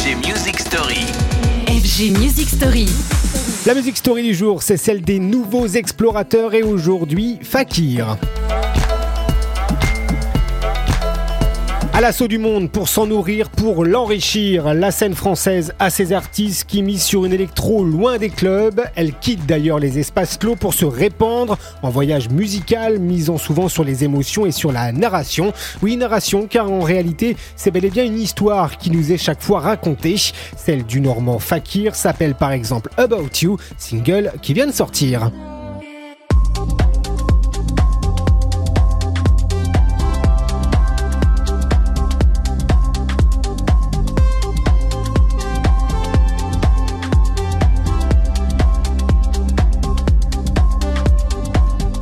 FG Music Story. FG Music Story. La musique story du jour, c'est celle des nouveaux explorateurs et aujourd'hui, Fakir. L'assaut du monde pour s'en nourrir, pour l'enrichir, la scène française a ses artistes qui misent sur une électro loin des clubs. Elle quitte d'ailleurs les espaces clos pour se répandre en voyage musical, misant souvent sur les émotions et sur la narration. Oui, narration, car en réalité, c'est bel et bien une histoire qui nous est chaque fois racontée. Celle du Normand Fakir s'appelle par exemple About You, single qui vient de sortir.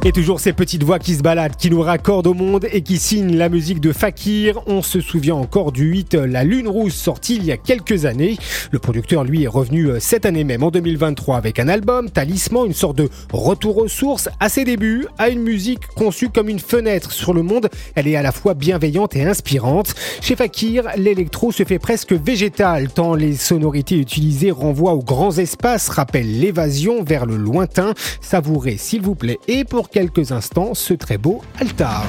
Et toujours ces petites voix qui se baladent, qui nous raccordent au monde et qui signent la musique de Fakir. On se souvient encore du 8 La Lune Rousse sorti il y a quelques années. Le producteur lui est revenu euh, cette année même en 2023 avec un album, Talisman, une sorte de retour aux sources à ses débuts, à une musique conçue comme une fenêtre sur le monde. Elle est à la fois bienveillante et inspirante. Chez Fakir, l'électro se fait presque végétal tant les sonorités utilisées renvoient aux grands espaces, rappellent l'évasion vers le lointain. Savourez s'il vous plaît et pour quelques instants ce très beau altar.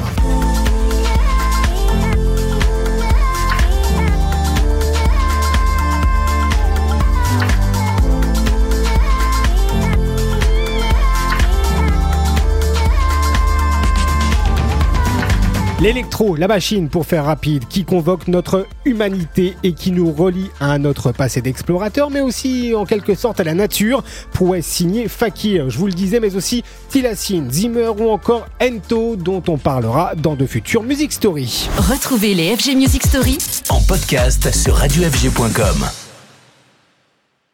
L'électro, la machine pour faire rapide, qui convoque notre humanité et qui nous relie à notre passé d'explorateur, mais aussi en quelque sorte à la nature, prouesse signée Fakir, je vous le disais, mais aussi Tilassine, Zimmer ou encore Ento, dont on parlera dans de futures Music Story. Retrouvez les FG Music Story En podcast sur radiofg.com.